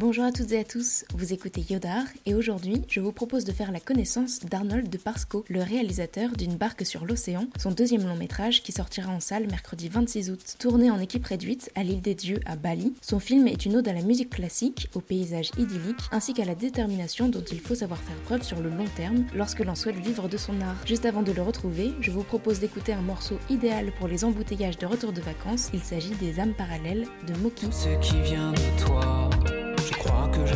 Bonjour à toutes et à tous, vous écoutez Yodar et aujourd'hui je vous propose de faire la connaissance d'Arnold de Parsco, le réalisateur d'une barque sur l'océan, son deuxième long métrage qui sortira en salle mercredi 26 août. Tourné en équipe réduite à l'île des dieux à Bali, son film est une ode à la musique classique, au paysage idyllique ainsi qu'à la détermination dont il faut savoir faire preuve sur le long terme lorsque l'on souhaite vivre de son art. Juste avant de le retrouver, je vous propose d'écouter un morceau idéal pour les embouteillages de retour de vacances, il s'agit des âmes parallèles de Moki. Ce qui vient de toi, je crois que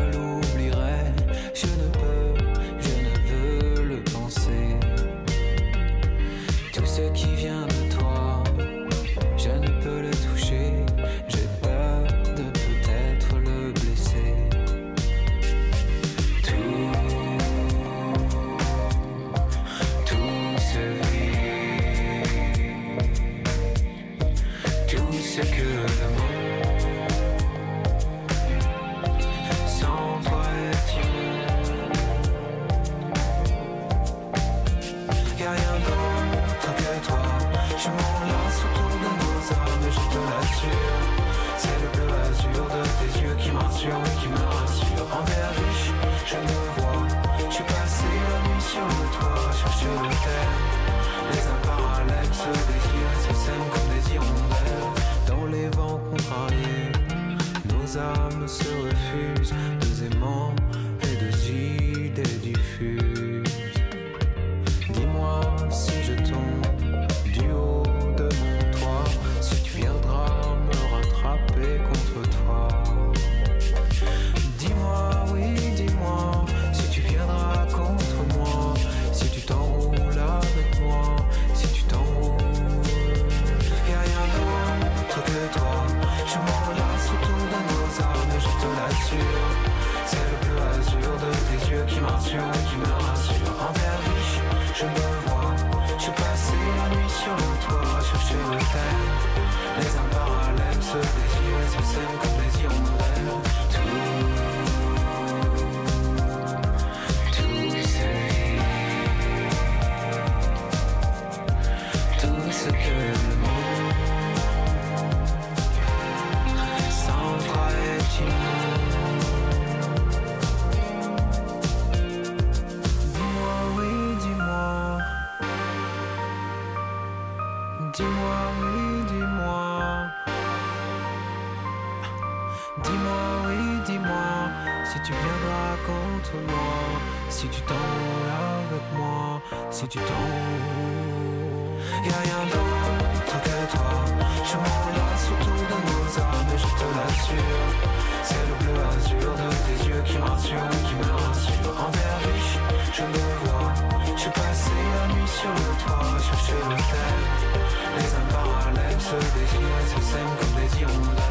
désirent et se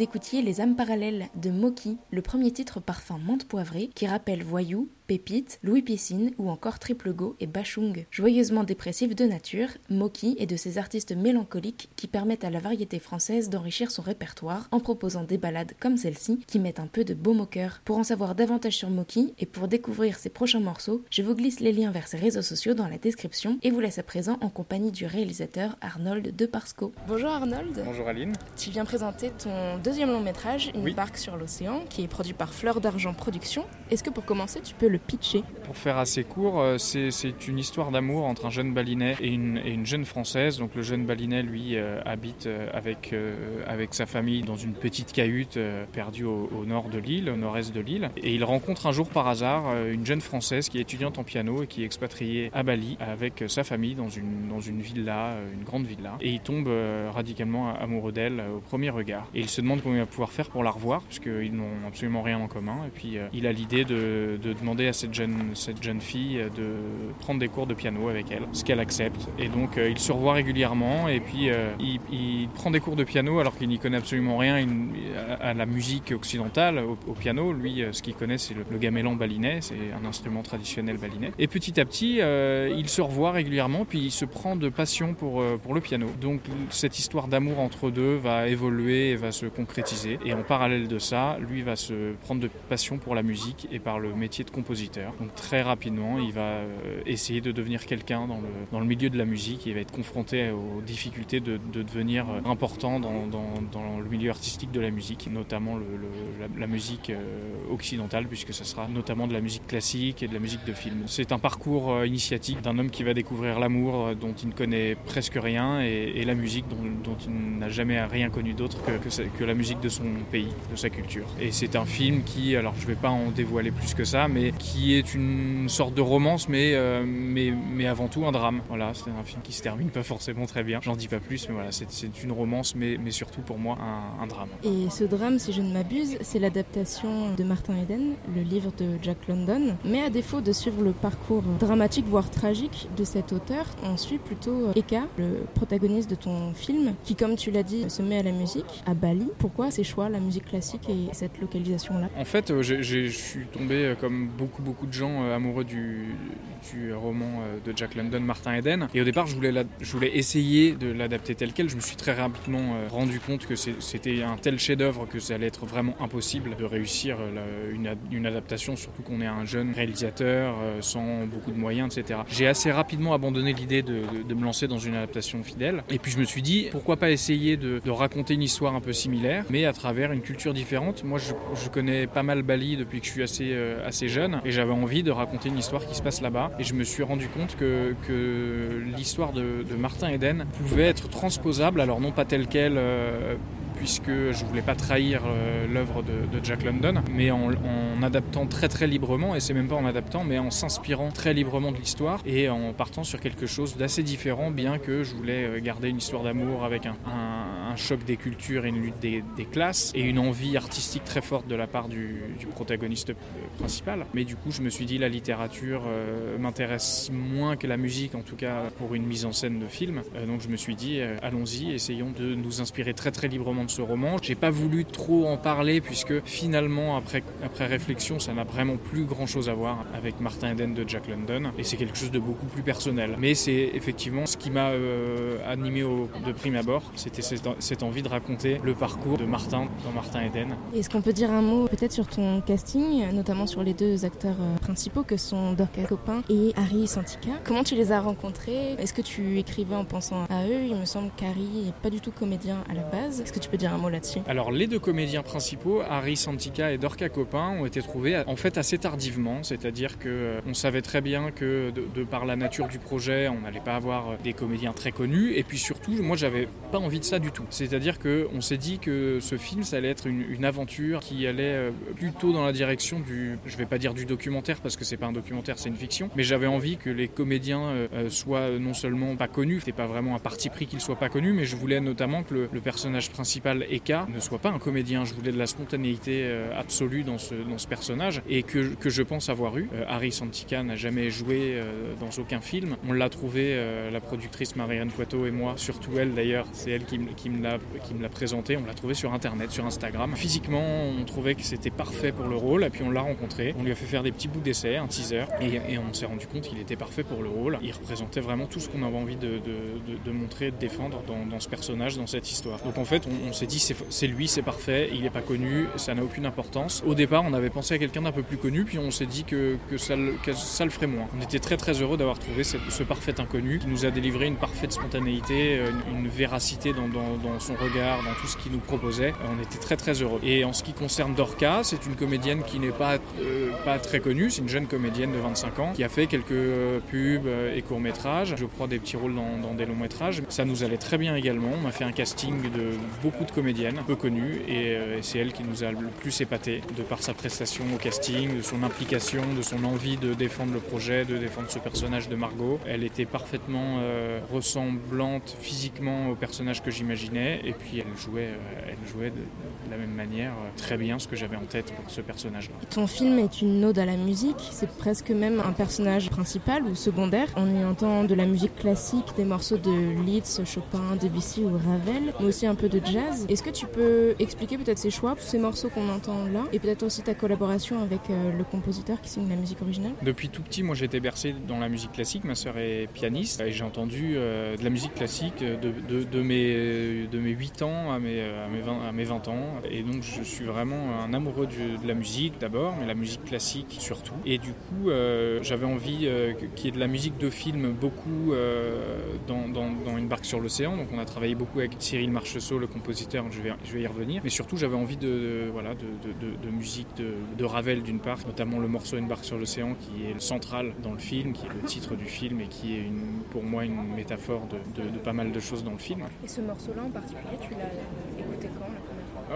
Vous écoutiez Les âmes parallèles de Moki, le premier titre parfum menthe poivrée qui rappelle Voyou, Pépite, Louis Piscine ou encore Triple Go et Bachung. Joyeusement dépressif de nature, Moki est de ces artistes mélancoliques qui permettent à la variété française d'enrichir son répertoire en proposant des ballades comme celle-ci qui mettent un peu de baume au cœur. Pour en savoir davantage sur Moki et pour découvrir ses prochains morceaux, je vous glisse les liens vers ses réseaux sociaux dans la description et vous laisse à présent en compagnie du réalisateur Arnold de Parsco. Bonjour Arnold. Bonjour Aline. Tu viens présenter ton deuxième long métrage, Une Oui. barque sur l'océan, qui est produit par Fleur d'Argent Productions. Est-ce que pour commencer, tu peux le pitcher? Pour faire assez court, euh, c'est c'est une histoire d'amour entre un jeune balinais et une, et une jeune française. Donc le jeune balinais, lui, euh, habite euh, avec, euh, avec sa famille dans une petite cahute euh, perdue au, au nord de l'île, au nord-est de l'île. Et il rencontre un jour par hasard une jeune française qui est étudiante en piano et qui est expatriée à Bali avec sa famille dans une, dans une villa, une grande villa. Et il tombe radicalement amoureux d'elle au premier regard. Et il se se il va pouvoir faire pour la revoir, puisqu'ils n'ont absolument rien en commun. Et puis euh, il a l'idée de, de demander à cette jeune, cette jeune fille de prendre des cours de piano avec elle, ce qu'elle accepte. Et donc il se revoit régulièrement et puis il, il, prend des cours de piano alors qu'il n'y connaît absolument rien à, la musique occidentale, au, piano. Lui, ce qu'il connaît, c'est le, le gamelan balinais, c'est un instrument traditionnel balinais. Et petit à petit, il se revoit régulièrement, puis il se prend de passion pour, pour le piano. Donc cette histoire d'amour entre deux va évoluer et va se concrétiser. Et en parallèle de ça, lui va se prendre de passion pour la musique et par le métier de compositeur. Donc très rapidement, il va euh, essayer de devenir quelqu'un dans le, dans le milieu de la musique. Il va être confronté aux difficultés de, de devenir euh, important dans, dans, dans, le milieu artistique de la musique, notamment la, musique euh, occidentale, puisque ce sera notamment de la musique classique et de la musique de film. C'est un parcours initiatique d'un homme qui va découvrir l'amour dont il ne connaît presque rien et, la musique dont, dont il n'a jamais rien connu d'autre que, que, que, la musique de son pays, de sa culture. Et c'est un film qui, alors je ne vais pas en dévoiler plus que ça, mais qui est une sorte de romance, mais, euh, mais, mais avant tout un drame. Voilà, c'est un film qui se termine pas forcément très bien. J'en dis pas plus, mais voilà, c'est une romance, mais, mais surtout pour moi un, un, drame. Et ce drame, si je ne m'abuse, c'est l'adaptation de Martin Eden, le livre de Jack London. Mais à défaut de suivre le parcours dramatique, voire tragique de cet auteur, on suit plutôt Eka, le protagoniste de ton film, qui, comme tu l'as dit, se met à la musique à Bali. Pourquoi ces choix, la musique classique et cette localisation-là? En fait, euh, je suis tombé, euh, comme beaucoup, beaucoup de gens, euh, amoureux du, du roman de Jack London, Martin Eden. Et au départ, je voulais, la, je voulais essayer de l'adapter tel quel. Je me suis très rapidement rendu compte que c'était un tel chef-d'œuvre que ça allait être vraiment impossible de réussir une, adaptation, surtout qu'on est un jeune réalisateur sans beaucoup de moyens, etc. J'ai assez rapidement abandonné l'idée de, de, me lancer dans une adaptation fidèle. Et puis je me suis dit, pourquoi pas essayer de, raconter une histoire un peu similaire, mais à travers une culture différente. Moi, je, connais pas mal Bali depuis que je suis assez, euh, assez jeune, et j'avais envie de raconter une histoire qui se passe là-bas. Et je me suis rendu compte que, l'histoire de, de, Martin Eden pouvait être transposable, alors non pas telle qu'elle. Euh, puisque je voulais pas trahir euh, l'œuvre de, Jack London, mais en, en, adaptant très très librement, et c'est même pas en adaptant, mais en s'inspirant très librement de l'histoire et en partant sur quelque chose d'assez différent, bien que je voulais euh, garder une histoire d'amour avec un, un, choc des cultures et une lutte des, des, classes, et une envie artistique très forte de la part du, du protagoniste principal. Mais du coup, je me suis dit la littérature euh, m'intéresse moins que la musique, en tout cas pour une mise en scène de film. Euh, donc je me suis dit, euh, allons-y, essayons de nous inspirer très très librement de ce roman. J'ai pas voulu trop en parler puisque finalement après, après réflexion ça n'a vraiment plus grand chose à voir avec Martin Eden de Jack London et c'est quelque chose de beaucoup plus personnel. Mais c'est effectivement ce qui m'a euh, animé au, de prime abord, c'était cette, envie de raconter le parcours de Martin dans Martin Eden. Est-ce qu'on peut dire un mot peut-être sur ton casting, notamment sur les deux acteurs euh, principaux que sont Dorcas Copin et Harry Santika Comment tu les as rencontrés? Est-ce que tu écrivais en pensant à eux? Il me semble qu'Harry n'est pas du tout comédien à la base. Est-ce que tu peux dire un mot là-dessus. Alors les deux comédiens principaux, Harry Santika et Dorca Copin, ont été trouvés en fait assez tardivement, c'est-à-dire que euh, on savait très bien que de, par la nature du projet, on n'allait pas avoir des comédiens très connus, et puis surtout, moi j'avais pas envie de ça du tout. C'est-à-dire que on s'est dit que ce film, ça allait être une, aventure qui allait euh, plutôt dans la direction du, je vais pas dire du documentaire parce que c'est pas un documentaire, c'est une fiction, mais j'avais envie que les comédiens euh, soient non seulement pas connus, c'était pas vraiment un parti pris qu'ils soient pas connus, mais je voulais notamment que le personnage principal Eka ne soit pas un comédien. Je voulais de la spontanéité euh, absolue dans ce, personnage et que, je pense avoir eu. Euh, Harry Santika n'a jamais joué euh, dans aucun film. On l'a trouvé, la productrice Marianne Poitot et moi, surtout elle d'ailleurs, c'est elle qui, me l'a présenté. On l'a trouvé sur internet, sur Instagram. Physiquement, on trouvait que c'était parfait pour le rôle et puis on l'a rencontré. On lui a fait faire des petits bouts d'essai, un teaser, et, on s'est rendu compte qu'il était parfait pour le rôle. Il représentait vraiment tout ce qu'on avait envie de, montrer, de défendre dans, ce personnage, dans cette histoire. Donc en fait, on s'est dit c'est lui, c'est parfait, il n'est pas connu, ça n'a aucune importance. Au départ, on avait pensé à quelqu'un d'un peu plus connu, puis on s'est dit que, que, ça, que, ça, le ferait moins. On était très très heureux d'avoir trouvé ce parfait inconnu qui nous a délivré une parfaite spontanéité, une, une véracité dans, dans, dans, son regard, dans tout ce qu'il nous proposait. On était très très heureux. Et en ce qui concerne Dorca, c'est une comédienne qui n'est pas, euh, pas très connue, c'est une jeune comédienne de 25 ans qui a fait quelques pubs et courts-métrages, je crois des petits rôles dans, dans des longs-métrages. Ça nous allait très bien également. On a fait un casting de beaucoup de comédiennes peu connue et, euh, et c'est elle qui nous a le plus épaté de par sa prestation au casting, de son implication, de son envie de défendre le projet, de défendre ce personnage de Margot. Elle était parfaitement euh, ressemblante physiquement au personnage que j'imaginais et puis elle jouait, euh, elle jouait de, de la même manière très bien ce que j'avais en tête pour ce personnage-là. Ton film est une ode à la musique, c'est presque même un personnage principal ou secondaire. On y entend de la musique classique, des morceaux de Liszt, Chopin, Debussy ou Ravel, mais aussi un peu de jazz. Est-ce que tu peux expliquer peut-être ces choix, ces morceaux qu'on entend là, et peut-être aussi ta collaboration avec euh, le compositeur qui signe la musique originale? Depuis tout petit, moi j'ai été bercé dans la musique classique, ma sœur est pianiste, et j'ai entendu euh, de la musique classique de, mes, de mes 8 ans à mes, à, mes 20, à mes 20 ans, et donc je suis vraiment un amoureux de la musique d'abord, mais la musique classique surtout. Et du coup, euh, j'avais envie qu'il y ait de la musique de film beaucoup dans, dans, dans, une barque sur l'océan, donc on a travaillé beaucoup avec Cyril Marcheseau, le compositeur, je vais, y revenir, mais surtout j'avais envie de, voilà, de, musique de, Ravel d'une part, notamment le morceau Une barque sur l'océan qui est central dans le film, qui est le titre du film et qui est pour moi une métaphore de, pas mal de choses dans le film. Et ce morceau-là en particulier, tu l'as écouté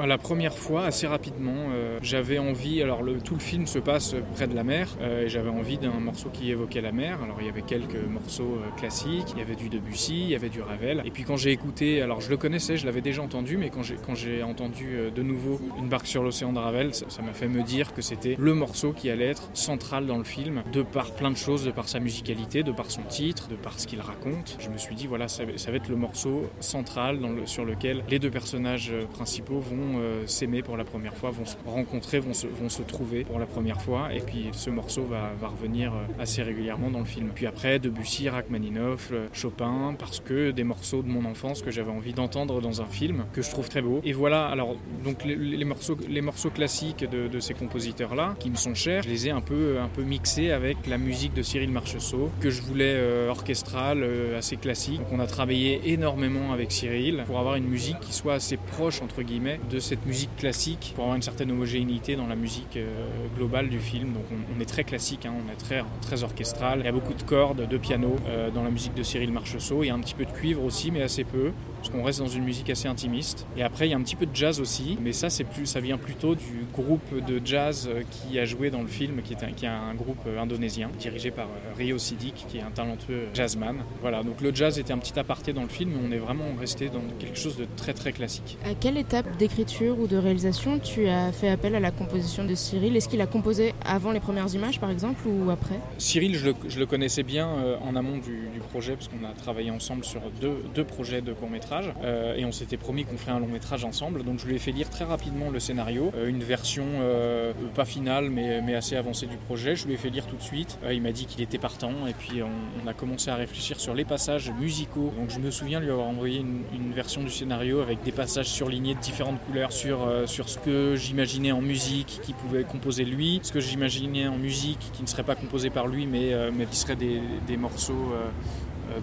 la première fois la première fois, assez rapidement, euh, j'avais envie. Alors, le, tout le film se passe près de la mer, euh, et j'avais envie d'un morceau qui évoquait la mer. Alors, il y avait quelques morceaux euh, classiques, il y avait du Debussy, il y avait du Ravel. Et puis, quand j'ai écouté, alors je le connaissais, je l'avais déjà entendu, mais quand j'ai quand j'ai entendu euh, de nouveau Une barque sur l'océan de Ravel, ça m'a fait me dire que c'était le morceau qui allait être central dans le film, de par plein de choses, de par sa musicalité, de par son titre, de par ce qu'il raconte. Je me suis dit, voilà, ça, ça va être le morceau central dans le, sur lequel les deux personnages principaux vont euh, s'aimer pour la première fois, vont se rencontrer, vont se, trouver pour la première fois. Et puis ce morceau va, revenir assez régulièrement dans le film. Puis après, Debussy, Rachmaninoff, Chopin, parce que des morceaux de mon enfance que j'avais envie d'entendre dans un film, que je trouve très beau. Et voilà, alors, donc les, morceaux, les morceaux classiques de, ces compositeurs-là, qui me sont chers, je les ai un peu, un peu mixés avec la musique de Cyril Marcheseau, que je voulais euh, orchestrale, euh, assez classique. Donc on a travaillé énormément avec Cyril pour avoir une musique qui soit assez proche, entre guillemets, de cette musique classique pour avoir une certaine homogénéité dans la musique euh, globale du film. Donc on, est très classique, hein, on est très, très orchestral. Il y a beaucoup de cordes, de piano euh, dans la musique de Cyril Marcheseau. Il y a un petit peu de cuivre aussi, mais assez peu, parce qu'on reste dans une musique assez intimiste. Et après, il y a un petit peu de jazz aussi, mais ça, c'est plus, ça vient plutôt du groupe de jazz qui a joué dans le film, qui est un, qui est un groupe indonésien dirigé par Rio Sidik, qui est un talentueux jazzman. Voilà, donc le jazz était un petit aparté dans le film, mais on est vraiment resté dans quelque chose de très très classique. À quelle étape d'écriture ou de réalisation tu as fait appel à la composition de Cyril? Est-ce qu'il a composé avant les premières images par exemple ou après? Cyril, je le, je le connaissais bien euh, en amont du, du projet parce qu'on a travaillé ensemble sur deux, deux projets de court métrage euh, et on s'était promis qu'on ferait un long métrage ensemble. Donc je lui ai fait lire très rapidement le scénario, euh, une version euh, pas finale mais, assez avancée du projet. Je lui ai fait lire tout de suite. Il m'a dit qu'il était partant et puis on, a commencé à réfléchir sur les passages musicaux. Donc je me souviens lui avoir envoyé une, version du scénario avec des passages surlignés de différentes couleurs sur, ce que j'imaginais en musique qui pouvait composer lui, ce que j'imaginais en musique qui ne serait pas composé par lui mais, mais qui serait des, morceaux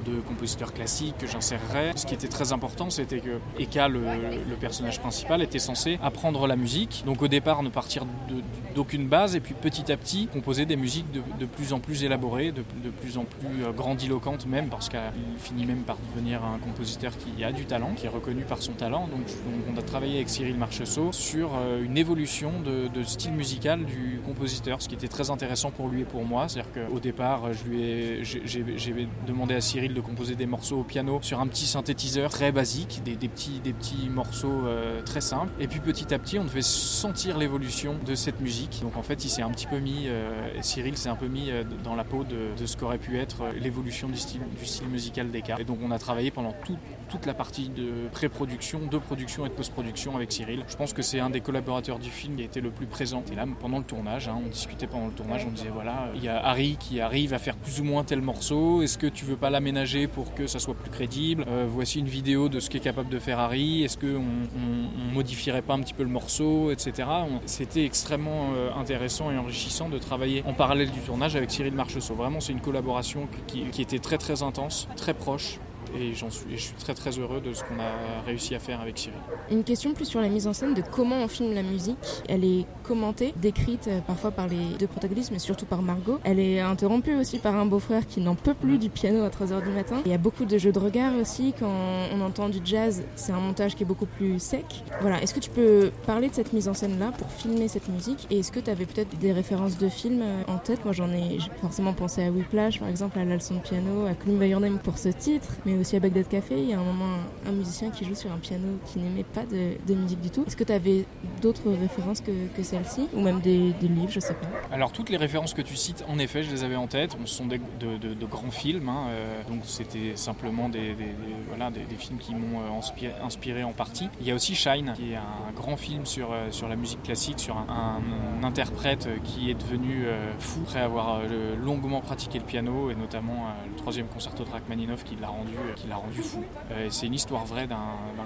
de compositeurs classiques que j'insérerais. Ce qui était très important, c'était que Eka, le, le, personnage principal, était censé apprendre la musique. Donc au départ, ne partir d'aucune base et puis petit à petit composer des musiques de, de plus en plus élaborées, de, de plus en plus euh, grandiloquentes même, parce qu'il finit même par devenir un compositeur qui a du talent, qui est reconnu par son talent. Donc, on a travaillé avec Cyril Marcheseau sur euh, une évolution de, de style musical du compositeur, ce qui était très intéressant pour lui et pour moi. C'est-à-dire qu'au départ, je lui ai, j'ai demandé à Cyril de composer des morceaux au piano sur un petit synthétiseur très basique, des, petits, des petits morceaux euh, très simples. Et puis petit à petit, on devait sentir l'évolution de cette musique. Donc en fait, il s'est un petit peu mis, euh, Cyril s'est un peu mis euh, dans la peau de, ce qu'aurait pu être l'évolution du style, du style musical. Et donc on a travaillé pendant tout, toute la partie de pré-production, de production et de post-production avec Cyril. Je pense que c'est un des collaborateurs du film qui a été le plus présent. Et là, pendant le tournage, hein, on discutait pendant le tournage, on disait voilà, il y a Harry qui arrive à faire plus ou moins tel morceau. Est-ce que tu veux pas pour que ça soit plus crédible euh, Voici une vidéo de ce qu'est capable de Harry. Est-ce qu'on on, on modifierait pas un petit peu le morceau, etc. C'était extrêmement euh, intéressant et enrichissant de travailler en parallèle du tournage avec Cyril Marcheseau. Vraiment, c'est une collaboration qui, qui était très très intense, très proche et je suis très très heureux de ce qu'on a réussi à faire avec Cyril. Une question plus sur la mise en scène de comment on filme la musique. Elle est commentée, décrite euh, parfois par les deux protagonistes, mais surtout par Margot. Elle est interrompue aussi par un beau-frère qui n'en peut plus du piano à 3h du matin. Il y a beaucoup de jeux de regard aussi. Quand on entend du jazz, c'est un montage qui est beaucoup plus sec. Voilà. Est-ce que tu peux parler de cette mise en scène-là pour filmer cette musique? Et est-ce que tu avais peut-être des références de films euh, en tête? Moi, j'en ai forcément pensé à Whiplash, par exemple, à la leçon de piano, à Name pour ce titre, aussi à Bagdad Café, il y a un moment un musicien qui joue sur un piano qui n'aimait pas de, musique du tout. Est-ce que tu avais d'autres références que, celle-ci? Ou même des, livres, je sais pas Alors toutes les références que tu cites, en effet, je les avais en tête. Ce sont de, grands films, hein, euh, donc c'était simplement des, voilà, des, films qui m'ont inspiré, inspiré, en partie. Il y a aussi Shine, qui est un grand film sur, sur la musique classique, sur un, interprète qui est devenu fou après avoir longuement pratiqué le piano et notamment le troisième concerto de Rachmaninoff qui l'a rendu, qui l'a rendu fou. c'est une histoire vraie d'un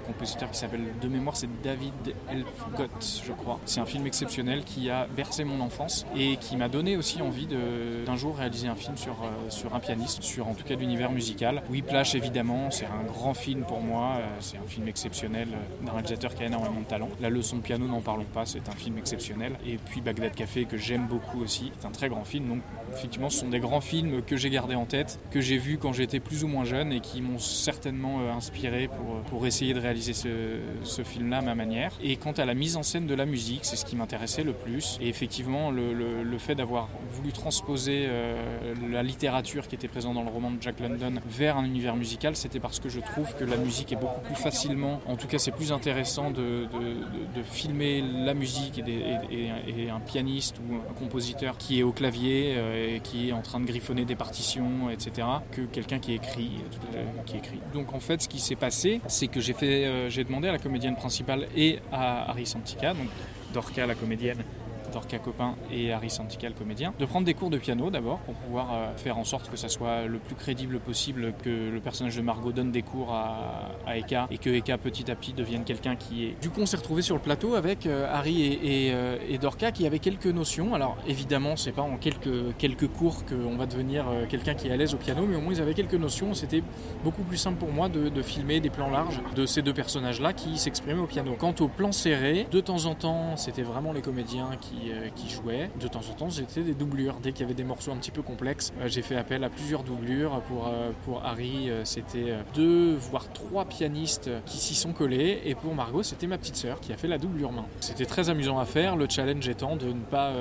compositeur qui s'appelle de mémoire c'est David Elfgott je crois. C'est un film exceptionnel qui a bercé mon enfance et qui m'a donné aussi envie d'un jour réaliser un film sur, euh, sur un pianiste, sur en tout cas l'univers musical. Whiplash évidemment, c'est un grand film pour moi, euh, c'est un film exceptionnel euh, d'un réalisateur qui a énormément de talent. La leçon de piano, n'en parlons pas, c'est un film exceptionnel. Et puis Bagdad Café que j'aime beaucoup aussi, c'est un très grand film. Donc effectivement, ce sont des grands films que j'ai gardés en tête, que j'ai vus quand j'étais plus ou moins jeune et qui m'ont certainement inspiré pour, pour essayer de réaliser ce, film-là à ma manière. Et quant à la mise en scène de la musique, c'est ce qui m'intéressait le plus. Et effectivement, le, le, fait d'avoir voulu transposer euh, la littérature qui était présente dans le roman de Jack London vers un univers musical, c'était parce que je trouve que la musique est beaucoup plus facilement, en tout cas c'est plus intéressant de, de, filmer la musique et, un pianiste ou un compositeur qui est au clavier euh, et qui est en train de griffonner des partitions, etc., que quelqu'un qui écrit, euh, Donc en fait, ce qui s'est passé, c'est que j'ai fait, j'ai demandé à la comédienne principale et à Harry Santika, donc Dorca, la comédienne, Dorca Copin et Harry Santical, comédien, de prendre des cours de piano d'abord pour pouvoir euh, faire en sorte que ça soit le plus crédible possible, que le personnage de Margot donne des cours à, Eka et que Eka petit à petit devienne quelqu'un qui est. Du coup, on s'est retrouvé sur le plateau avec euh, Harry euh, et, Dorca qui avaient quelques notions. Alors évidemment, c'est pas en quelques, cours qu'on va devenir quelqu'un qui est à l'aise au piano, mais au moins ils avaient quelques notions. C'était beaucoup plus simple pour moi de, de filmer des plans larges de ces deux personnages-là qui s'exprimaient au piano. Quant au plan serré, de temps en temps, c'était vraiment les comédiens qui euh, qui, jouaient. De temps en temps, j'étais des doublures. Dès qu'il y avait des morceaux un petit peu complexes, euh, j'ai fait appel à plusieurs doublures. Pour, euh, pour Harry, c'était deux, voire trois pianistes qui s'y sont collés. Et pour Margot, c'était ma petite sœur qui a fait la doublure main. C'était très amusant à faire. Le challenge étant de ne pas,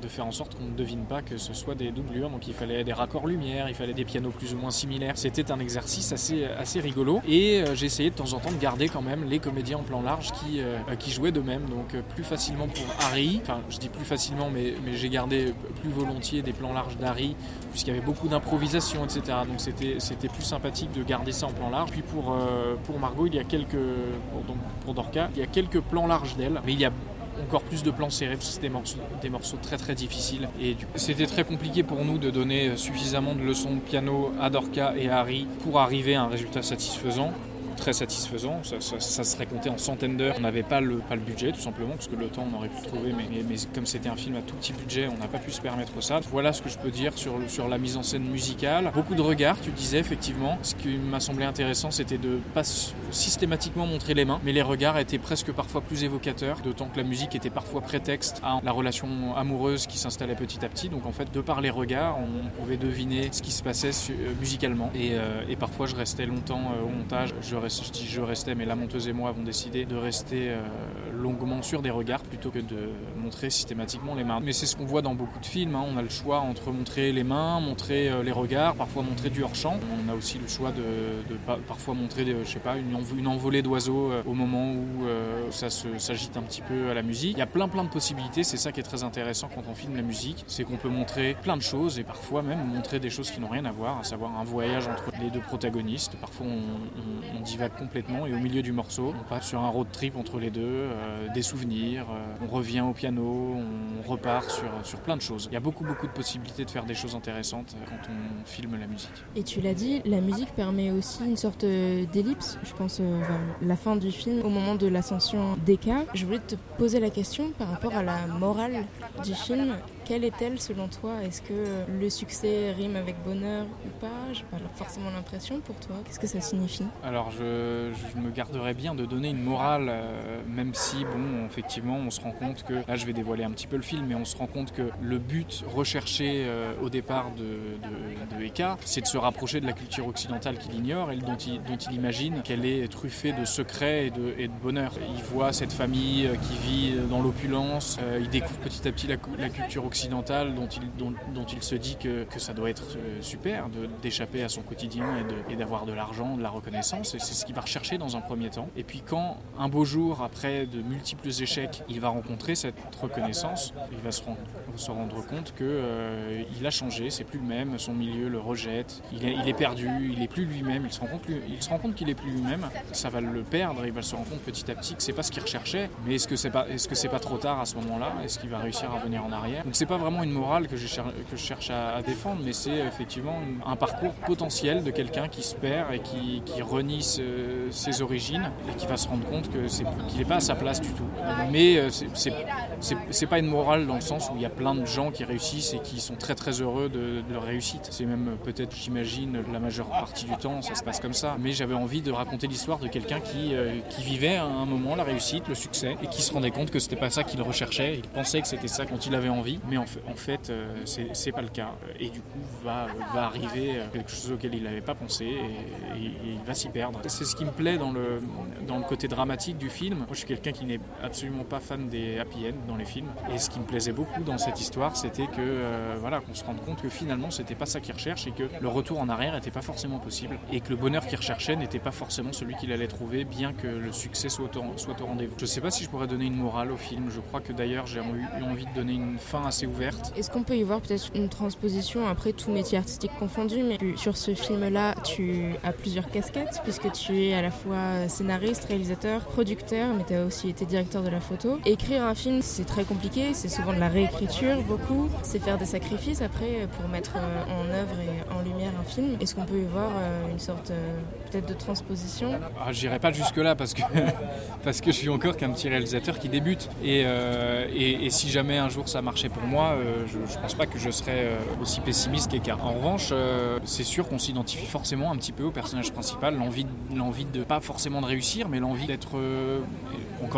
de faire en sorte qu'on ne devine pas que ce soit des doublures. Donc il fallait des raccords lumière, il fallait des pianos plus ou moins similaires. C'était un exercice assez, assez rigolo. Et j'ai essayé de temps en temps de garder quand même les comédiens en plan large qui, qui jouaient de même. Donc plus facilement pour Harry, enfin je dis plus facilement, mais, j'ai gardé plus volontiers des plans larges d'Harry, puisqu'il y avait beaucoup d'improvisation, etc. Donc c'était plus sympathique de garder ça en plan large. Puis pour, euh, pour Margot, il y a quelques, pour, donc pour Dorca, il y a quelques plans larges d'elle, mais il y a encore plus de plans serrés parce que c'est des morceaux, des morceaux très très difficiles et c'était très compliqué pour nous de donner suffisamment de leçons de piano à Dorca et à Harry pour arriver à un résultat satisfaisant très satisfaisant. Ça, serait compté en centaines d'heures. On n'avait pas le, pas le budget, tout simplement, parce que le temps, on aurait pu trouver, mais, mais, comme c'était un film à tout petit budget, on n'a pas pu se permettre ça. Voilà ce que je peux dire sur, sur la mise en scène musicale. Beaucoup de regards, tu disais, effectivement. Ce qui m'a semblé intéressant, c'était de pas systématiquement montrer les mains, mais les regards étaient presque parfois plus évocateurs, d'autant que la musique était parfois prétexte à la relation amoureuse qui s'installait petit à petit. Donc en fait, de par les regards, on pouvait deviner ce qui se passait euh, musicalement. Et, euh, et parfois, je restais longtemps euh, au montage. Je je dis je restais, mais la monteuse et moi avons décidé de rester euh, longuement sur des regards plutôt que de montrer systématiquement les mains. Mais c'est ce qu'on voit dans beaucoup de films, hein. on a le choix entre montrer les mains, montrer euh, les regards, parfois montrer du hors-champ. On a aussi le choix de, parfois montrer, je sais pas, une, envolée d'oiseaux euh, au moment où ça s'agite un petit peu à la musique. Il y a plein plein de possibilités, c'est ça qui est très intéressant quand on filme la musique, c'est qu'on peut montrer plein de choses et parfois même montrer des choses qui n'ont rien à voir, à savoir un voyage entre les deux protagonistes. Parfois on, on, divague complètement et au milieu du morceau, on passe sur un road trip entre les deux, euh, des souvenirs, euh, on revient au piano, on repart sur, sur plein de choses. Il y a beaucoup beaucoup de possibilités de faire des choses intéressantes euh, quand on filme la musique. Et tu l'as dit, la musique permet aussi une sorte d'ellipse, je pense vers la fin du film, au moment de l'ascension d'Eka. Je voulais te poser la question par rapport à la morale du film. Quelle est-elle selon toi? Est-ce que le succès rime avec bonheur ou pas? J'ai pas forcément l'impression pour toi. Qu'est-ce que ça signifie? Alors je je, je me garderais bien de donner une morale, euh, même si, bon, effectivement, on se rend compte que, là je vais dévoiler un petit peu le film, mais on se rend compte que le but recherché euh, au départ de, de, Eka, c'est de se rapprocher de la culture occidentale qu'il ignore et dont il, dont il imagine qu'elle est truffée de secrets et de, et de bonheur. Il voit cette famille euh, qui vit dans l'opulence, euh, il découvre petit à petit la, culture occidentale dont il, dont, dont il se dit que, que ça doit être euh, super d'échapper à son quotidien et d'avoir de, l'argent, de la reconnaissance. Et c'est ce qu'il va rechercher dans un premier temps. Et puis quand, un beau jour, après de multiples échecs, il va rencontrer cette reconnaissance, il va se rendre, se rendre compte que euh, a changé, c'est plus le même, son milieu le rejette, il est, perdu, il est plus lui-même, il se rend compte, qu'il est plus lui-même, ça va le perdre, il va se rendre compte petit à petit que c'est pas ce qu'il recherchait, mais est-ce que c'est pas, est-ce que c'est pas trop tard à ce moment-là? Est-ce qu'il va réussir à revenir en arrière? Donc c'est pas vraiment une morale que je, que je cherche à, défendre, mais c'est effectivement un parcours potentiel de quelqu'un qui se perd et qui, qui renie ses origines et qui va se rendre compte que c'est, qu'il n'est pas à sa place du tout. Mais euh, c'est, pas une morale dans le sens où il y a plein de gens qui réussissent et qui sont très très heureux de, leur réussite. C'est même euh, peut-être, j'imagine, la majeure partie du temps, ça se passe comme ça. Mais j'avais envie de raconter l'histoire de quelqu'un qui, euh, vivait à un moment la réussite, le succès, et qui se rendait compte que c'était pas ça qu'il recherchait. Il pensait que c'était ça dont il avait envie, mais en fait, en fait c'est, pas le cas. Et du coup, va, arriver quelque chose auquel il n'avait pas pensé et il va s'y perdre. C'est ce qui me plaît dans le, dans le côté dramatique du film. Moi, je suis quelqu'un qui absolument pas fan des happy end dans les films. Et ce qui me plaisait beaucoup dans cette histoire, c'était que euh, voilà, qu'on se rende compte que finalement, c'était pas ça qu'il recherche et que le retour en arrière n'était pas forcément possible et que le bonheur qu'il recherchait n'était pas forcément celui qu'il allait trouver, bien que le succès soit au, rendez-vous. Je sais pas si je pourrais donner une morale au film. Je crois que d'ailleurs, j'ai eu, envie de donner une fin assez ouverte. Est-ce qu'on peut y voir peut-être une transposition après tout métier artistique confondu? Mais sur ce film-là, tu as plusieurs casquettes puisque tu es à la fois scénariste, réalisateur, producteur, mais tu as aussi été directeur de la photo. Écrire un film, c'est très compliqué, c'est souvent de la réécriture, beaucoup. C'est faire des sacrifices après pour mettre euh, en œuvre et en lumière un film. Est-ce qu'on peut y voir euh, une sorte euh, peut-être de transposition? Ah, J'irai pas jusque là parce que parce que je suis encore qu'un petit réalisateur qui débute et, et, si jamais un jour ça marchait pour moi, je, je pense pas que je serais aussi pessimiste qu'Eka. En revanche, c'est sûr qu'on s'identifie forcément un petit peu au personnage principal, l'envie de- de pas forcément de réussir, mais l'envie d'être euh,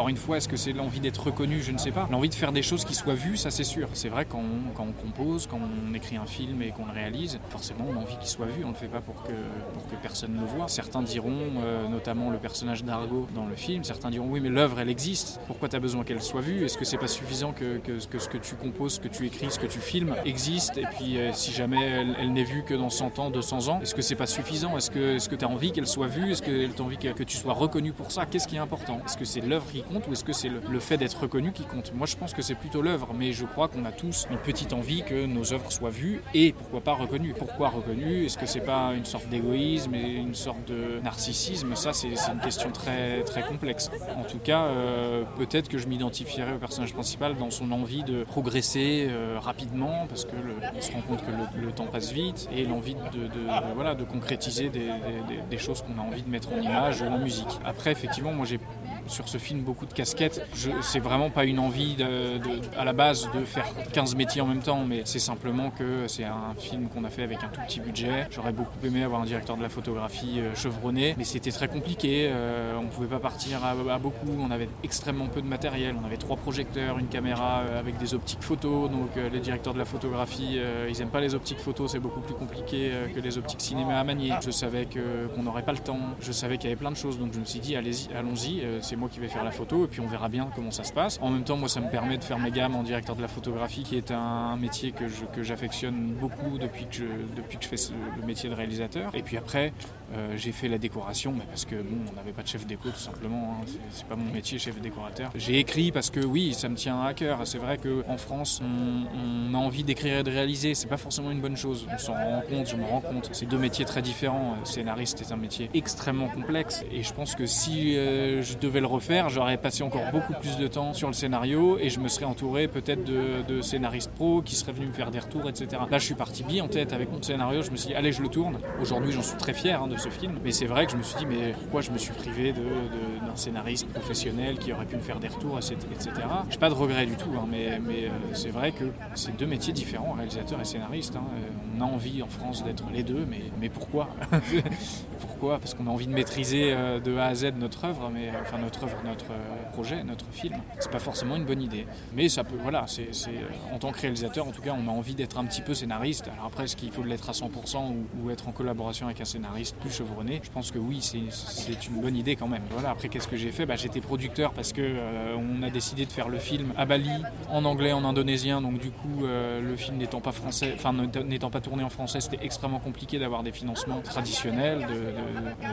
encore une fois, est-ce que c'est l'envie d'être reconnu, je ne sais pas. L'envie de faire des choses qui soient vues, ça c'est sûr. C'est vrai quand on, quand on compose, quand on écrit un film et qu'on le réalise, forcément on a envie qu'il soit vu. On ne le fait pas pour que pour que personne le voit. Certains diront, euh, notamment le personnage d'Argo dans le film, certains diront oui mais l'œuvre elle existe. Pourquoi tu as besoin qu'elle soit vue? Est-ce que c'est pas suffisant que, que, ce que tu composes, ce que tu écris, ce que tu filmes existe? Et puis euh, si jamais elle, n'est vue que dans 100 ans, 200 ans, est-ce que c'est pas suffisant? Est-ce que tu as envie qu'elle soit vue? Est-ce que tu as envie que, tu sois reconnu pour ça? Qu'est-ce qui est important? Est-ce que c'est l'œuvre qui ou est-ce que c'est le, fait d'être reconnu qui compte? Moi je pense que c'est plutôt l'œuvre, mais je crois qu'on a tous une petite envie que nos œuvres soient vues et pourquoi pas reconnues. Pourquoi reconnues? Est-ce que c'est pas une sorte d'égoïsme et une sorte de narcissisme? Ça c'est une question très très complexe. En tout cas, euh, peut-être que je m'identifierais au personnage principal dans son envie de progresser euh, rapidement parce que le- on se rend compte que le, temps passe vite et l'envie de, voilà de concrétiser des choses qu'on a envie de mettre en image ou en musique. Après, effectivement, moi j'ai sur ce film beaucoup de casquettes. C'est vraiment pas une envie de, à la base de faire 15 métiers en même temps, mais c'est simplement que c'est un film qu'on a fait avec un tout petit budget. J'aurais beaucoup aimé avoir un directeur de la photographie euh, chevronné, mais c'était très compliqué. Euh, on pouvait pas partir à, beaucoup. On avait extrêmement peu de matériel. On avait trois projecteurs, une caméra euh, avec des optiques photos. Donc les directeurs de la photographie, ils aiment pas les optiques photos. C'est beaucoup plus compliqué que les optiques cinéma à manier. Je savais qu'on n'aurait pas le temps. Je savais qu'il y avait plein de choses. Donc je me suis dit allez-y, allons-y. C'est moi qui vais faire la photo et puis on verra bien comment ça se passe. En même temps, moi, ça me permet de faire mes gammes en directeur de la photographie, qui est un métier que j'affectionne beaucoup depuis que je, depuis que je fais le métier de réalisateur. Et puis après, euh, j'ai fait la décoration, mais parce que bon, on n'avait pas de chef déco tout simplement. hein. C'est- pas mon métier, chef décorateur. J'ai écrit parce que oui, ça me tient à cœur. C'est vrai qu'en France, on, a envie d'écrire et de réaliser. C'est pas forcément une bonne chose. On s'en rend compte, je me rends compte. C'est deux métiers très différents. Scénariste est un métier extrêmement complexe. Et je pense que si euh, je devais le refaire, j'aurais passé encore beaucoup plus de temps sur le scénario et je me serais entouré peut-être de, scénaristes pro qui seraient venus me faire des retours, etc. Là, je suis parti bien en tête avec mon scénario. Je me suis dit, allez, je le tourne. Aujourd'hui, j'en suis très fier hein, de ce film. Mais c'est vrai que je me suis dit, mais pourquoi je me suis privé d'un scénariste professionnel qui aurait pu me faire des retours, etc. J'ai pas de regret du tout, hein, mais, euh, c'est vrai que c'est deux métiers différents, réalisateur et scénariste. hein. Euh, On a envie en France d'être les deux, mais, mais pourquoi? Pourquoi? Parce qu'on a envie de maîtriser euh, de A à Z notre œuvre, mais enfin notre œuvre, notre projet, notre film. C'est pas forcément une bonne idée. Mais ça peut, voilà, c'est, euh, en tant que réalisateur, en tout cas, on a envie d'être un petit peu scénariste. Alors après, est-ce qu'il faut l'être à 100% ou, être en collaboration avec un scénariste plus chevronné? Je pense que oui, c'est, une bonne idée quand même. Voilà. Après, qu'est-ce que j'ai fait? Bah, J'étais producteur parce que euh, on a décidé de faire le film à Bali, en anglais, en indonésien. Donc du coup, euh, le film n'étant pas français, enfin n'étant pas tourné en français, c'était extrêmement compliqué d'avoir des financements traditionnels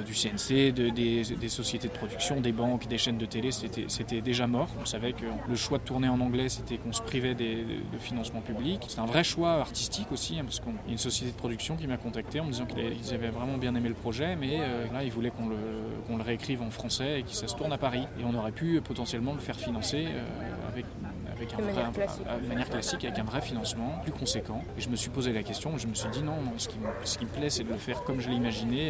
du CNC, de- des, sociétés de production, des banques, des chaînes de télé. C'était déjà mort. On savait que le choix de tourner en anglais, c'était qu'on se privait des, de, financement public. C'est un vrai choix artistique aussi, hein, parce qu'il y a une société de production qui m'a contacté en me disant qu'ils avaient vraiment bien aimé le projet, mais euh, là, ils voulaient qu'on le, le réécrive en français et que ça se tourne à Paris. Et on aurait pu euh, potentiellement le faire financer euh, avec, avec un De vrai- manière classique. à- de manière classique, avec un vrai financement plus conséquent. Et je me suis posé la question, je me suis dit non, non, ce qui me, ce qui me plaît, c'est de le faire comme je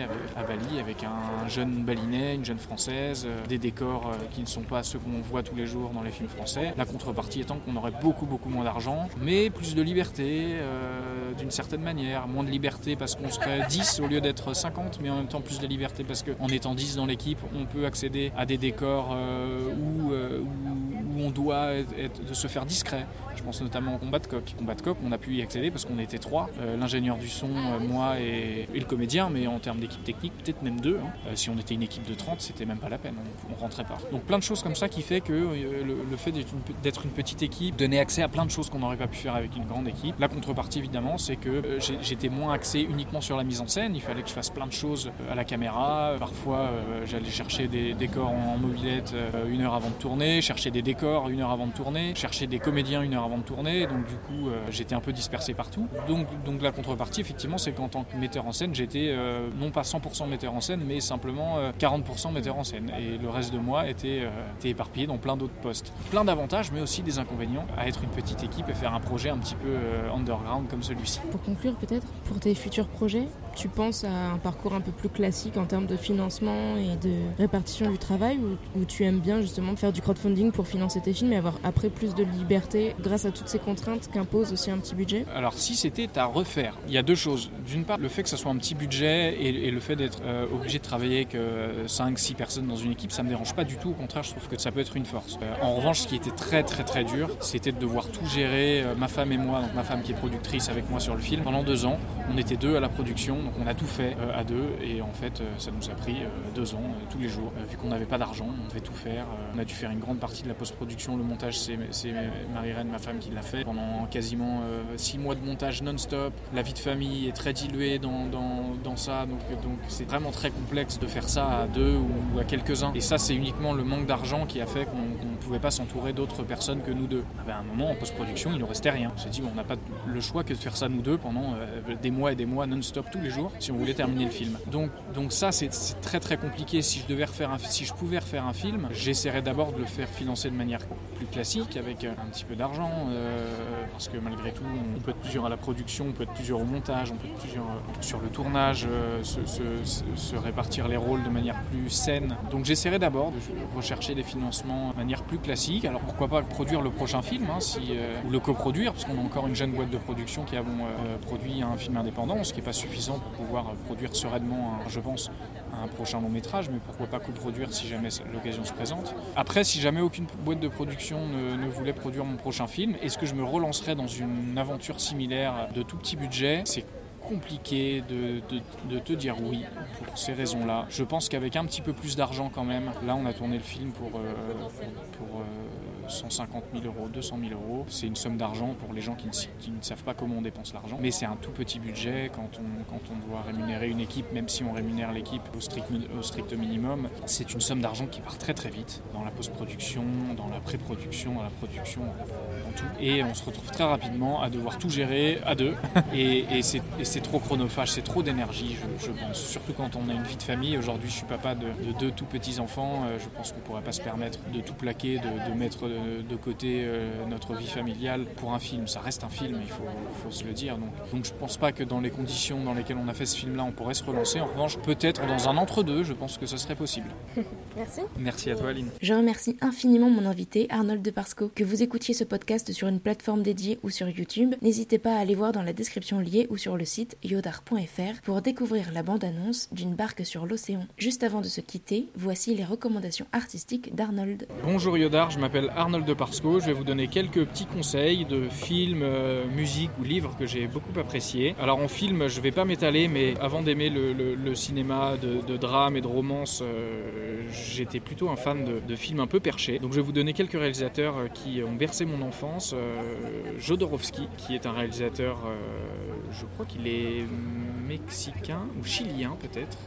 avec- à Bali, avec un jeune balinais, une jeune française, euh, des décors euh, qui ne sont pas ceux qu'on voit tous les jours dans les films français. La contrepartie étant qu'on aurait beaucoup, beaucoup moins d'argent, mais plus de liberté, euh, d'une certaine manière. Moins de liberté parce qu'on serait 10 au lieu d'être 50, mais en même temps plus de liberté parce qu'en étant 10 dans l'équipe, on peut accéder à des décors euh, euh, où on doit être- se faire discret. Je pense notamment au combat de coq. Combat de coq, on a pu y accéder parce qu'on était trois, euh, l'ingénieur du son, euh, moi et, le comédien, mais en termes d'équipe technique, peut-être même deux. hein. Euh, si on était une équipe de 30, c'était même pas la peine, on, on rentrait pas. Donc plein de choses comme ça qui fait que le, fait d'être une, petite équipe donnait accès à plein de choses qu'on n'aurait pas pu faire avec une grande équipe. La contrepartie évidemment, c'est que j'étais moins axé uniquement sur la mise en scène, il fallait que je fasse plein de choses à la caméra. Parfois, j'allais chercher des décors en mobilette euh, une heure avant de tourner, chercher des décors une heure avant de tourner, chercher des comédiens une heure avant de tourner. Donc du coup, euh, j'étais un peu dispersé partout. Donc, donc la contrepartie, effectivement, c'est qu'en tant que metteur en scène, j'étais euh, non pas 100% metteur en scène, mais simplement euh, 40% metteur en scène. Et le reste de moi était, euh, était éparpillé dans plein d'autres postes. Plein d'avantages, mais aussi des inconvénients à être une petite équipe et faire un projet un petit peu euh, underground comme celui-ci. Pour conclure peut-être, pour tes futurs projets, tu penses à un parcours un peu plus classique en termes de financement et de répartition du travail ou tu aimes bien justement faire du crowdfunding pour financer et avoir après plus de liberté grâce à toutes ces contraintes qu'impose aussi un petit budget Alors si c'était à refaire, il y a deux choses. D'une part, le fait que ça soit un petit budget et, le fait d'être euh, obligé de travailler avec 5-6 personnes dans une équipe, ça me dérange pas du tout. Au contraire, je trouve que ça peut être une force. Euh, en revanche, ce qui était très très très dur, c'était de devoir tout gérer, euh, ma femme et moi, donc ma femme qui est productrice avec moi sur le film, pendant deux ans. On était deux à la production, donc on a tout fait euh, à deux et en fait, euh, ça nous a pris euh, deux ans euh, tous les jours. Euh, vu qu'on n'avait pas d'argent, on devait tout faire. Euh, on a dû faire une grande partie de la post-production. Le montage, c'est Marie-Reine, ma femme, qui l'a fait pendant quasiment euh, six mois de montage non-stop. La vie de famille est très diluée dans, dans, dans ça, donc c'est vraiment très complexe de faire ça à deux ou à quelques-uns. Et ça, c'est uniquement le manque d'argent qui a fait qu'on ne pouvait pas s'entourer d'autres personnes que nous deux. À un moment, en post-production, il nous restait rien. On s'est dit, bon, on n'a pas le choix que de faire ça nous deux pendant euh, des mois et des mois non-stop tous les jours si on voulait terminer le film. Donc, donc ça, c'est très très compliqué. Si je devais refaire un, si je pouvais refaire un film, j'essaierais d'abord de le faire financer de manière plus classique avec euh, un petit peu d'argent, euh, parce que malgré tout, on peut être plusieurs à la production, on peut être plusieurs au montage, on peut être plusieurs sur le tournage, se répartir les rôles de manière plus saine. Donc j'essaierai d'abord de rechercher des financements de manière plus classique. Alors pourquoi pas produire le prochain film, hein, si, euh, ou le coproduire, parce qu'on a encore une jeune boîte de production qui avons euh, produit un film indépendant, ce qui n'est pas suffisant pour pouvoir euh, produire sereinement, je pense, un prochain long métrage, mais pourquoi pas coproduire si jamais l'occasion se présente. Après, si jamais aucune boîte de production ne, ne voulait produire mon prochain film, est-ce que je me relancerais dans une aventure similaire de tout petit budget? C'est compliqué de, de- te dire oui pour ces raisons-là. Je pense qu'avec un petit peu plus d'argent quand même, là on a tourné le film pour, euh, pour, pour, euh, 150 000 euros, 200 000 euros. C'est une somme d'argent pour les gens qui ne, qui ne savent pas comment on dépense l'argent. Mais c'est un tout petit budget quand on, quand on doit rémunérer une équipe, même si on rémunère l'équipe au strict, au strict minimum. C'est une somme d'argent qui part très très vite dans la post-production, dans la pré-production, dans la production, tout. Et on se retrouve très rapidement à devoir tout gérer à deux. Et, et c'est trop chronophage, c'est trop d'énergie, je, pense. Surtout quand on a une vie de famille. Aujourd'hui, je suis papa de, deux tout petits enfants. je pense qu'on ne pourrait pas se permettre de tout plaquer, de, mettre de, côté notre vie familiale pour un film. Ça reste un film, il faut, faut se le dire. Donc, donc je pense pas que dans les conditions dans lesquelles on a fait ce film-là, on pourrait se relancer. En revanche, peut-être dans un entre-deux, je pense que ce serait possible. Merci. Merci à toi, Aline. Je remercie infiniment mon invité, Arnold de Parsco. Que vous écoutiez ce podcast sur une plateforme dédiée ou sur YouTube, n'hésitez pas à aller voir dans la description liée ou sur le site yodar.fr pour découvrir la bande-annonce d'une barque sur l'océan. Juste avant de se quitter, voici les recommandations artistiques d'Arnold. Bonjour Yodar, je m'appelle Arnold de Parsco. Je vais vous donner quelques petits conseils de films, euh, musique ou livres que j'ai beaucoup appréciés. Alors en film, je vais pas m'étaler, mais avant d'aimer le, cinéma de, drame et de romance, euh, j'étais plutôt un fan de, films un peu perchés. Donc je vais vous donner quelques réalisateurs euh, qui ont bercé mon enfance. Jodorowsky, qui est un réalisateur, je crois qu'il est mexicain ou chilien peut-être.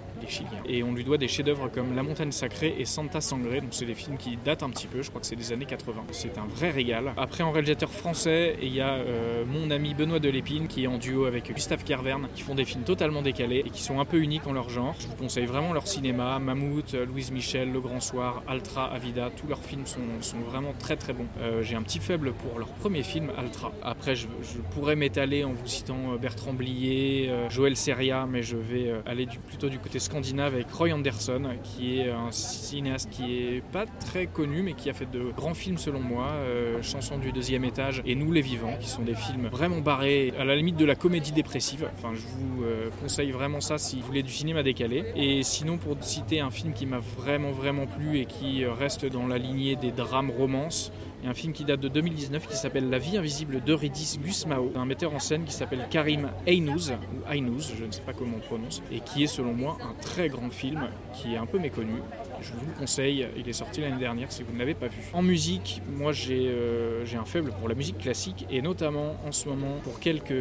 Et on lui doit des chefs-d'œuvre comme La Montagne Sacrée et Santa Sangre. Donc c'est des films qui datent un petit peu, je crois que c'est des années 80. C'est un vrai régal. Après, en réalisateur français, il y a euh, mon ami Benoît Delépine qui est en duo avec Gustave Carverne, qui font des films totalement décalés et qui sont un peu uniques en leur genre. Je vous conseille vraiment leur cinéma. Mammouth, Louise Michel, Le Grand Soir, Altra, Avida, tous leurs films sont, vraiment très très bons. Euh, j'ai un petit faible pour leur premier film, Altra. Après, je, pourrais m'étaler en vous citant euh, Bertrand Blier, Joël Seria, mais je vais aller plutôt du côté avec Roy Anderson, qui est un cinéaste qui est pas très connu, mais qui a fait de grands films selon moi, euh, Chanson du deuxième étage et Nous les vivants, qui sont des films vraiment barrés, à la limite de la comédie dépressive. Enfin, je vous euh, conseille vraiment ça si vous voulez du cinéma décalé. Et sinon, pour citer un film qui m'a vraiment vraiment plu et qui reste dans la lignée des drames romances, a un film qui date de 2019 qui s'appelle La vie invisible d'Eurydice Gusmao, d'un metteur en scène qui s'appelle Karim Aynouz, ou Aynouz, je ne sais pas comment on prononce, et qui est selon moi un très grand film qui est un peu méconnu. Je vous le conseille, il est sorti l'année dernière si vous ne l'avez pas vu. En musique, moi j'ai euh, un faible pour la musique classique et notamment en ce moment pour quelques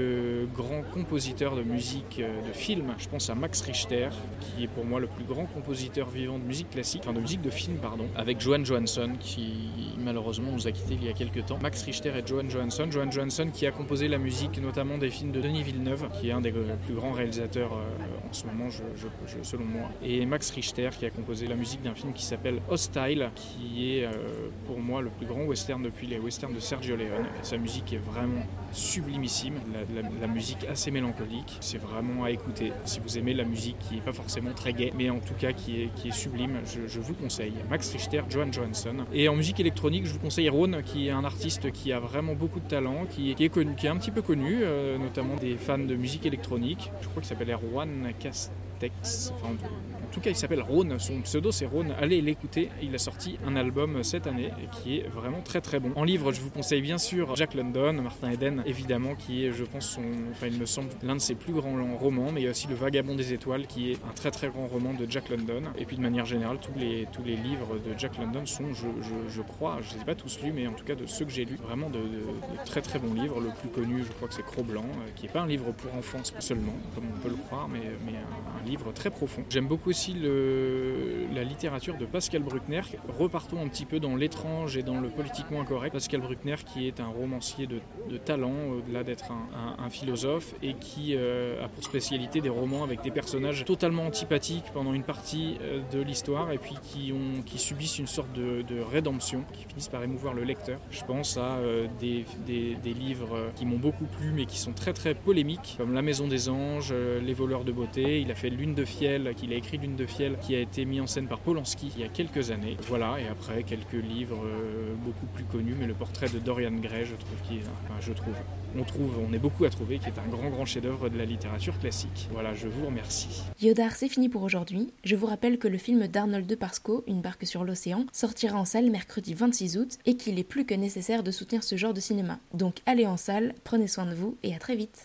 grands compositeurs de musique euh, de film. Je pense à Max Richter, qui est pour moi le plus grand compositeur vivant de musique classique, enfin de musique de film, pardon, avec Johan Johansson qui malheureusement nous a quitté il y a quelques temps. Max Richter et Johan Johansson. Johan Johansson qui a composé la musique notamment des films de Denis Villeneuve, qui est un des plus grands réalisateurs euh, en ce moment, selon moi. Et Max Richter qui a composé la musique d'un film qui s'appelle Hostile, qui est euh, pour moi le plus grand western depuis les westerns de Sergio Leone. sa musique est vraiment sublimissime, la, musique assez mélancolique. C'est vraiment à écouter si vous aimez la musique qui n'est pas forcément très gaie, mais en tout cas qui est, sublime. Je, je vous conseille. Max Richter, Johan Johansson. Et en musique électronique, je vous conseille Ron, qui est un artiste qui a vraiment beaucoup de talent, qui, est connu, qui est un petit peu connu, euh, notamment des fans de musique électronique. Je crois qu'il s'appelle Erwan Castex. Enfin, en tout cas, il s'appelle Rhône, son pseudo c'est Rhône. Allez l'écouter, il a sorti un album cette année qui est vraiment très très bon. En livre, je vous conseille bien sûr Jack London, Martin Eden, évidemment, qui est, je pense, son, enfin, il me semble, l'un de ses plus grands romans, mais il y a aussi Le Vagabond des Étoiles, qui est un très très grand roman de Jack London. Et puis de manière générale, tous les, tous les livres de Jack London sont, je, je, crois, je ne les ai pas tous lus, mais en tout cas de ceux que j'ai lus, vraiment de, très très bons livres. Le plus connu, je crois que c'est Cro-Blanc, euh, qui n'est pas un livre pour enfants seulement, comme on peut le croire, mais, mais un, un livre très profond. J'aime beaucoup aussi la littérature de Pascal Bruckner. Repartons un petit peu dans l'étrange et dans le politiquement incorrect. Pascal Bruckner qui est un romancier de, talent, au-delà d'être un, philosophe, et qui euh, a pour spécialité des romans avec des personnages totalement antipathiques pendant une partie euh, de l'histoire, et puis qui, subissent une sorte de, rédemption, qui finissent par émouvoir le lecteur. Je pense à euh, des, livres qui m'ont beaucoup plu, mais qui sont très très polémiques, comme La Maison des Anges, Les voleurs de beauté. Il a fait Lune de fiel, qu'il a écrit Lune de fiel qui a été mis en scène par Polanski il y a quelques années. Voilà, et après quelques livres euh, beaucoup plus connus, mais le portrait de Dorian Gray, je trouve, qui je trouve, on trouve, on est beaucoup à trouver, qui est un grand grand chef-d'œuvre de la littérature classique. Voilà, je vous remercie. Yodar, c'est fini pour aujourd'hui. Je vous rappelle que le film d'Arnold de Parsco, Une barque sur l'océan, sortira en salle mercredi 26 août et qu'il est plus que nécessaire de soutenir ce genre de cinéma. Donc allez en salle, prenez soin de vous et à très vite.